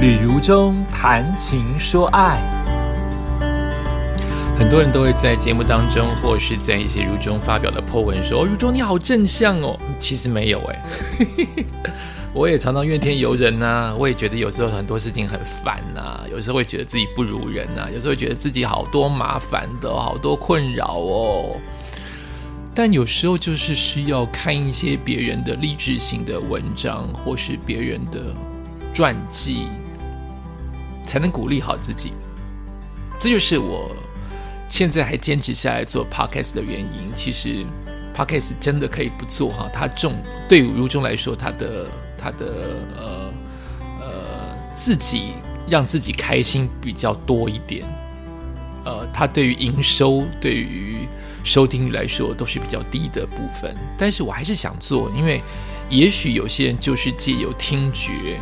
旅如中谈情说爱，很多人都会在节目当中，或是在一些如中发表的 po 文说：“，如中你好正向哦。”其实没有哎，我也常常怨天尤人呐。我也觉得有时候很多事情很烦呐，有时候会觉得自己不如人呐，有时候会觉得自己好多麻烦的，好多困扰哦。但有时候就是需要看一些别人的励志型的文章，或是别人的传记。才能鼓励好自己，这就是我现在还坚持下来做 podcast 的原因。其实 podcast 真的可以不做哈，它重对如中来说，它的它的呃呃自己让自己开心比较多一点。呃，它对于营收、对于收听率来说都是比较低的部分。但是我还是想做，因为也许有些人就是借由听觉。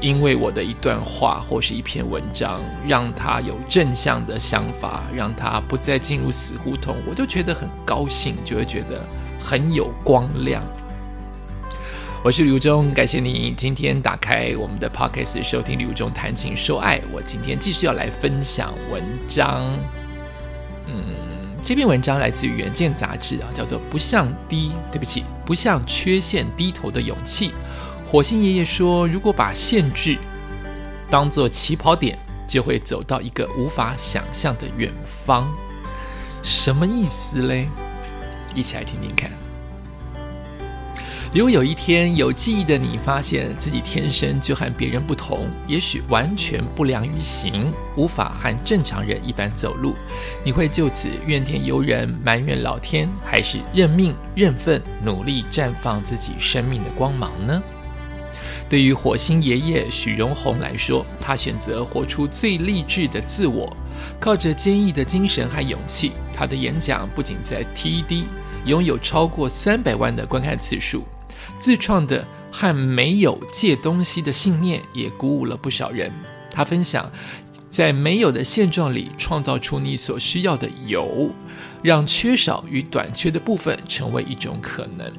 因为我的一段话或是一篇文章，让他有正向的想法，让他不再进入死胡同，我就觉得很高兴，就会觉得很有光亮。我是刘忠，感谢你今天打开我们的 Podcast 收听刘忠谈情说爱。我今天继续要来分享文章，嗯，这篇文章来自于《远见》杂志啊，叫做《不向低，对不起，不向缺陷低头的勇气》。火星爷爷说：“如果把限制当做起跑点，就会走到一个无法想象的远方。什么意思嘞？一起来听听看。如果有一天有记忆的你发现自己天生就和别人不同，也许完全不良于行，无法和正常人一般走路，你会就此怨天尤人、埋怨老天，还是认命、认份、努力绽放自己生命的光芒呢？”对于火星爷爷许荣宏来说，他选择活出最励志的自我，靠着坚毅的精神和勇气，他的演讲不仅在 TED 拥有超过三百万的观看次数，自创的和没有借东西的信念也鼓舞了不少人。他分享，在没有的现状里创造出你所需要的有，让缺少与短缺的部分成为一种可能。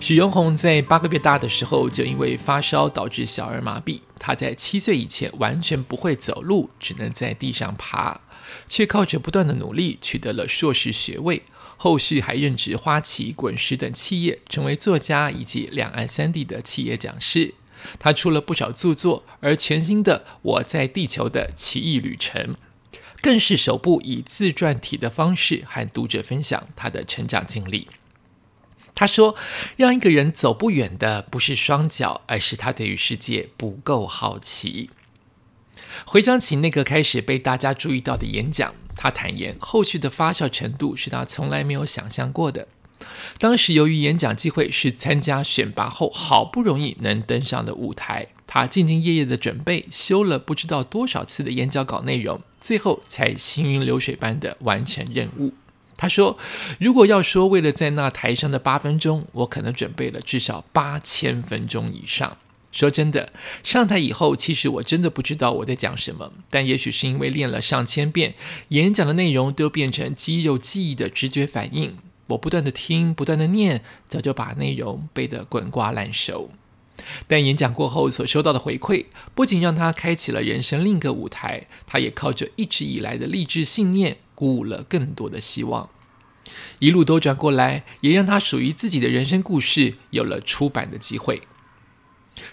许荣宏在八个月大的时候就因为发烧导致小儿麻痹，他在七岁以前完全不会走路，只能在地上爬，却靠着不断的努力取得了硕士学位。后续还任职花旗、滚石等企业，成为作家以及两岸三地的企业讲师。他出了不少著作，而全新的《我在地球的奇异旅程》更是首部以自传体的方式和读者分享他的成长经历。他说：“让一个人走不远的不是双脚，而是他对于世界不够好奇。”回想起那个开始被大家注意到的演讲，他坦言，后续的发酵程度是他从来没有想象过的。当时由于演讲机会是参加选拔后好不容易能登上的舞台，他兢兢业业的准备，修了不知道多少次的演讲稿内容，最后才行云流水般的完成任务。他说：“如果要说为了在那台上的八分钟，我可能准备了至少八千分钟以上。说真的，上台以后，其实我真的不知道我在讲什么。但也许是因为练了上千遍，演讲的内容都变成肌肉记忆的直觉反应。我不断的听，不断的念，早就把内容背得滚瓜烂熟。但演讲过后所收到的回馈，不仅让他开启了人生另一个舞台，他也靠着一直以来的励志信念。”鼓舞了更多的希望，一路兜转过来，也让他属于自己的人生故事有了出版的机会。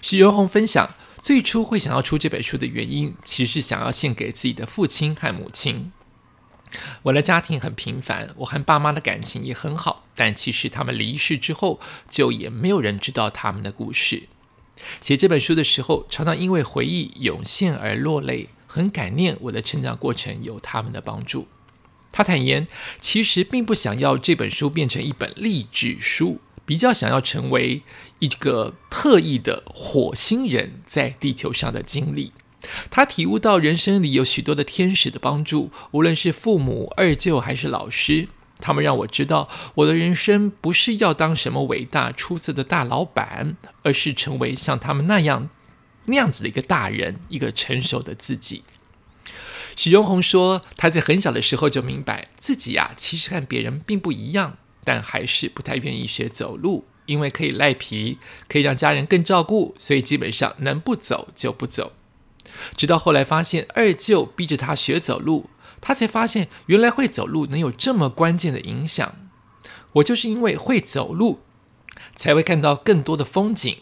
许荣宏分享，最初会想要出这本书的原因，其实是想要献给自己的父亲和母亲。我的家庭很平凡，我和爸妈的感情也很好，但其实他们离世之后，就也没有人知道他们的故事。写这本书的时候，常常因为回忆涌现而落泪，很感念我的成长过程有他们的帮助。他坦言，其实并不想要这本书变成一本励志书，比较想要成为一个特异的火星人在地球上的经历。他体悟到人生里有许多的天使的帮助，无论是父母、二舅还是老师，他们让我知道，我的人生不是要当什么伟大出色的大老板，而是成为像他们那样那样子的一个大人，一个成熟的自己。许荣宏说：“他在很小的时候就明白自己呀，其实和别人并不一样，但还是不太愿意学走路，因为可以赖皮，可以让家人更照顾，所以基本上能不走就不走。直到后来发现二舅逼着他学走路，他才发现原来会走路能有这么关键的影响。我就是因为会走路，才会看到更多的风景，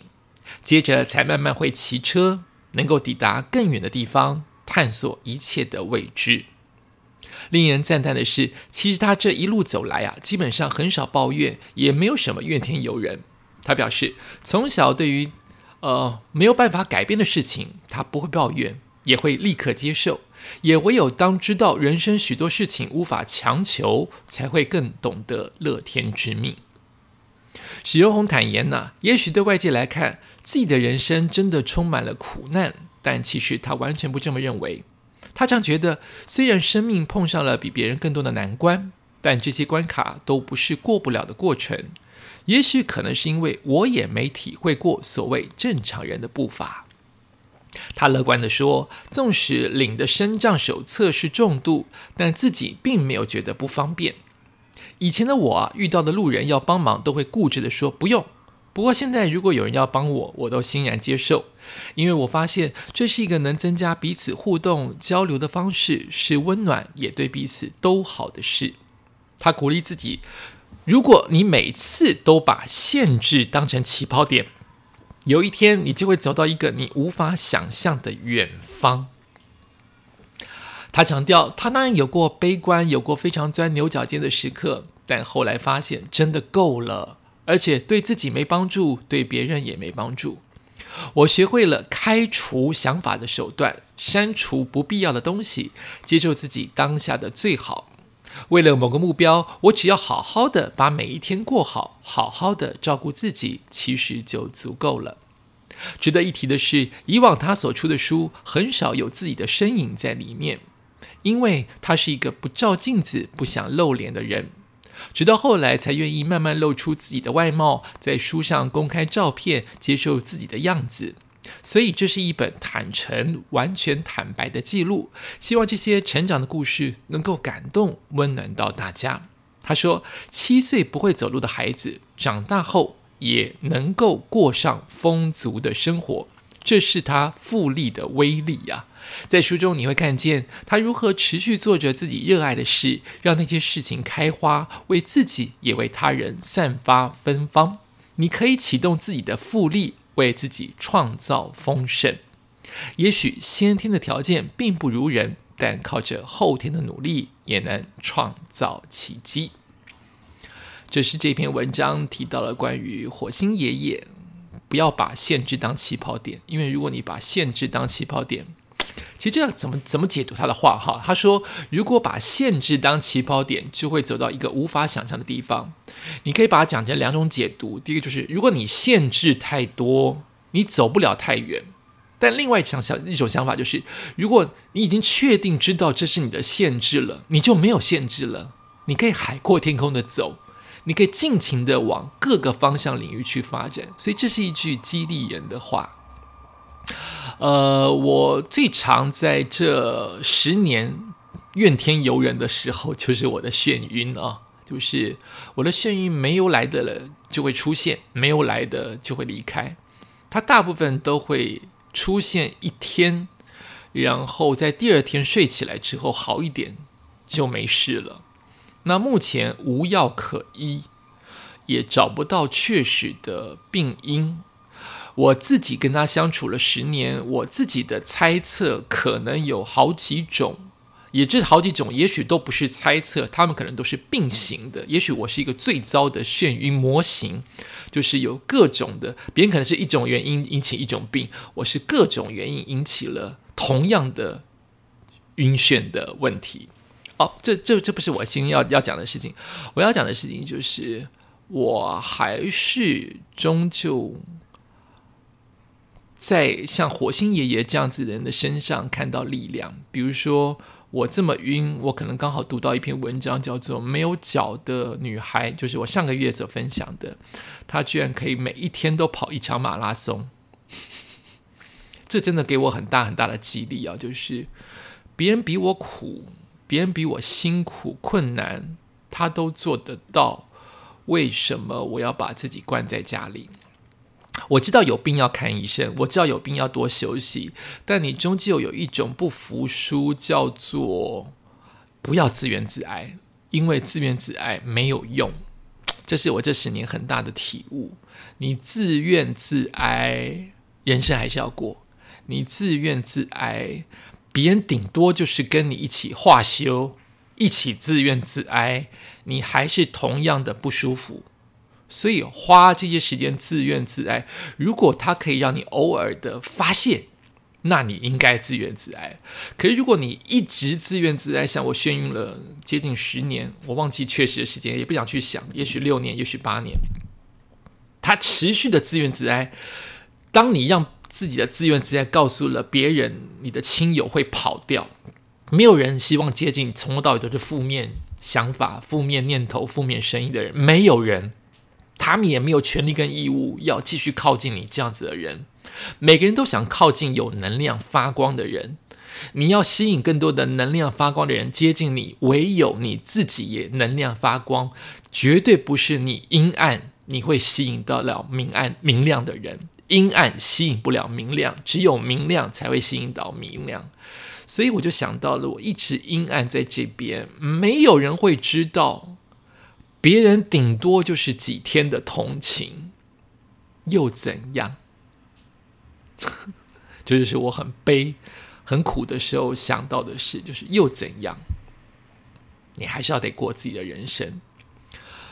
接着才慢慢会骑车，能够抵达更远的地方，探索一切的未知。令人赞叹的是，其实他这一路走来啊，基本上很少抱怨，也没有什么怨天尤人。他表示，从小对于呃没有办法改变的事情，他不会抱怨，也会立刻接受。也唯有当知道人生许多事情无法强求，才会更懂得乐天知命。许荣宏坦言呐，也许对外界来看，自己的人生真的充满了苦难，但其实他完全不这么认为。他常觉得，虽然生命碰上了比别人更多的难关，但这些关卡都不是过不了的过程。也许可能是因为我也没体会过所谓正常人的步伐。他乐观地说，纵使领的身障手册是重度，但自己并没有觉得不方便。以前的我啊，遇到的路人要帮忙，都会固执地说不用。不过现在，如果有人要帮我，我都欣然接受，因为我发现这是一个能增加彼此互动交流的方式，是温暖也对彼此都好的事。他鼓励自己：如果你每次都把限制当成起跑点，有一天你就会走到一个你无法想象的远方。他强调，他当然有过悲观，有过非常钻牛角尖的时刻，但后来发现真的够了。而且对自己没帮助，对别人也没帮助。我学会了开除想法的手段，删除不必要的东西，接受自己当下的最好。为了某个目标，我只要好好的把每一天过好，好好的照顾自己，其实就足够了。值得一提的是，以往他所出的书很少有自己的身影在里面，因为他是一个不照镜子、不想露脸的人。直到后来，才愿意慢慢露出自己的外貌，在书上公开照片，接受自己的样子。所以，这是一本坦诚、完全坦白的记录。希望这些成长的故事能够感动、温暖到大家。他说：“七岁不会走路的孩子，长大后也能够过上丰足的生活。”这是他复利的威力呀！在书中你会看见他如何持续做着自己热爱的事，让那些事情开花，为自己也为他人散发芬芳。你可以启动自己的复利，为自己创造丰盛。也许先天的条件并不如人，但靠着后天的努力，也能创造奇迹。这是这篇文章提到了关于火星爷爷。不要把限制当起跑点，因为如果你把限制当起跑点，其实这样怎么怎么解读他的话哈？他说，如果把限制当起跑点，就会走到一个无法想象的地方。你可以把它讲成两种解读，第一个就是，如果你限制太多，你走不了太远；但另外想想一种想法就是，如果你已经确定知道这是你的限制了，你就没有限制了，你可以海阔天空的走。你可以尽情的往各个方向领域去发展，所以这是一句激励人的话。呃，我最常在这十年怨天尤人的时候，就是我的眩晕啊，就是我的眩晕没有来的了就会出现，没有来的就会离开。它大部分都会出现一天，然后在第二天睡起来之后好一点就没事了。那目前无药可医，也找不到确实的病因。我自己跟他相处了十年，我自己的猜测可能有好几种，也这好几种，也许都不是猜测，他们可能都是并行的。也许我是一个最糟的眩晕模型，就是有各种的，别人可能是一种原因引起一种病，我是各种原因引起了同样的晕眩的问题。哦，这这这不是我今天要要讲的事情。我要讲的事情就是，我还是终究在像火星爷爷这样子的人的身上看到力量。比如说，我这么晕，我可能刚好读到一篇文章，叫做《没有脚的女孩》，就是我上个月所分享的。她居然可以每一天都跑一场马拉松，这真的给我很大很大的激励啊！就是别人比我苦。别人比我辛苦困难，他都做得到，为什么我要把自己关在家里？我知道有病要看医生，我知道有病要多休息，但你终究有一种不服输，叫做不要自怨自艾，因为自怨自艾没有用。这是我这十年很大的体悟。你自怨自哀，人生还是要过；你自怨自哀，别人顶多就是跟你一起化修，一起自怨自哀，你还是同样的不舒服。所以花这些时间自怨自艾，如果它可以让你偶尔的发泄，那你应该自怨自艾。可是如果你一直自怨自哀，像我眩晕了接近十年，我忘记确实的时间，也不想去想，也许六年，也许八年。他持续的自怨自哀，当你让自己的自怨自哀告诉了别人，你的亲友会跑掉，没有人希望接近从头到尾都是负面想法、负面念头、负面声音的人，没有人，他们也没有权利跟义务要继续靠近你这样子的人。每个人都想靠近有能量发光的人，你要吸引更多的能量发光的人接近你，唯有你自己也能量发光，绝对不是你阴暗。你会吸引到了明暗明亮的人，阴暗吸引不了明亮，只有明亮才会吸引到明亮。所以我就想到了，我一直阴暗在这边，没有人会知道，别人顶多就是几天的同情，又怎样？这就是我很悲、很苦的时候想到的事，就是又怎样？你还是要得过自己的人生。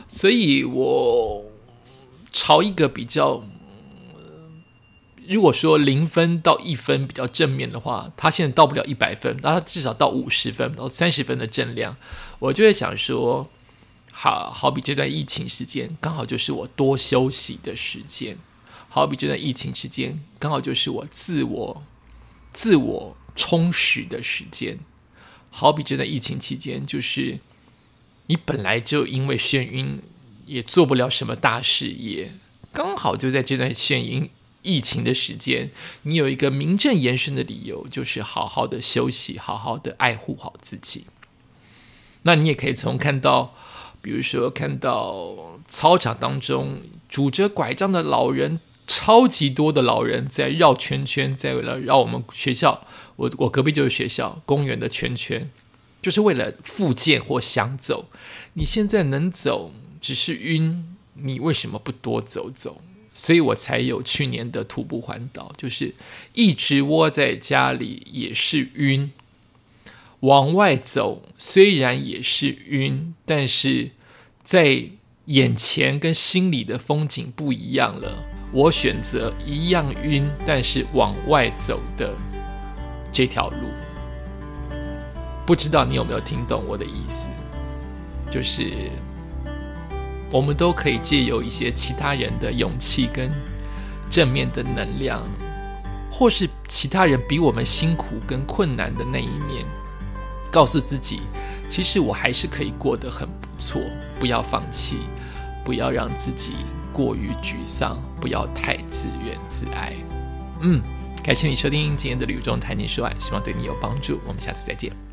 所以我。朝一个比较，如果说零分到一分比较正面的话，他现在到不了一百分，那他至少到五十分到三十分的正量，我就会想说，好好比这段疫情时间，刚好就是我多休息的时间；好比这段疫情时间，刚好就是我自我自我充实的时间；好比这段疫情期间，就是你本来就因为眩晕。也做不了什么大事业，刚好就在这段眩晕疫情的时间，你有一个名正言顺的理由，就是好好的休息，好好的爱护好自己。那你也可以从看到，比如说看到操场当中拄着拐杖的老人，超级多的老人在绕圈圈，在为了绕我们学校，我我隔壁就是学校公园的圈圈，就是为了复健或想走。你现在能走？只是晕，你为什么不多走走？所以我才有去年的徒步环岛，就是一直窝在家里也是晕。往外走虽然也是晕，但是在眼前跟心里的风景不一样了。我选择一样晕，但是往外走的这条路，不知道你有没有听懂我的意思？就是。我们都可以借由一些其他人的勇气跟正面的能量，或是其他人比我们辛苦跟困难的那一面，告诉自己，其实我还是可以过得很不错。不要放弃，不要让自己过于沮丧，不要太自怨自艾。嗯，感谢你收听今天的旅中谈情说爱，希望对你有帮助。我们下次再见。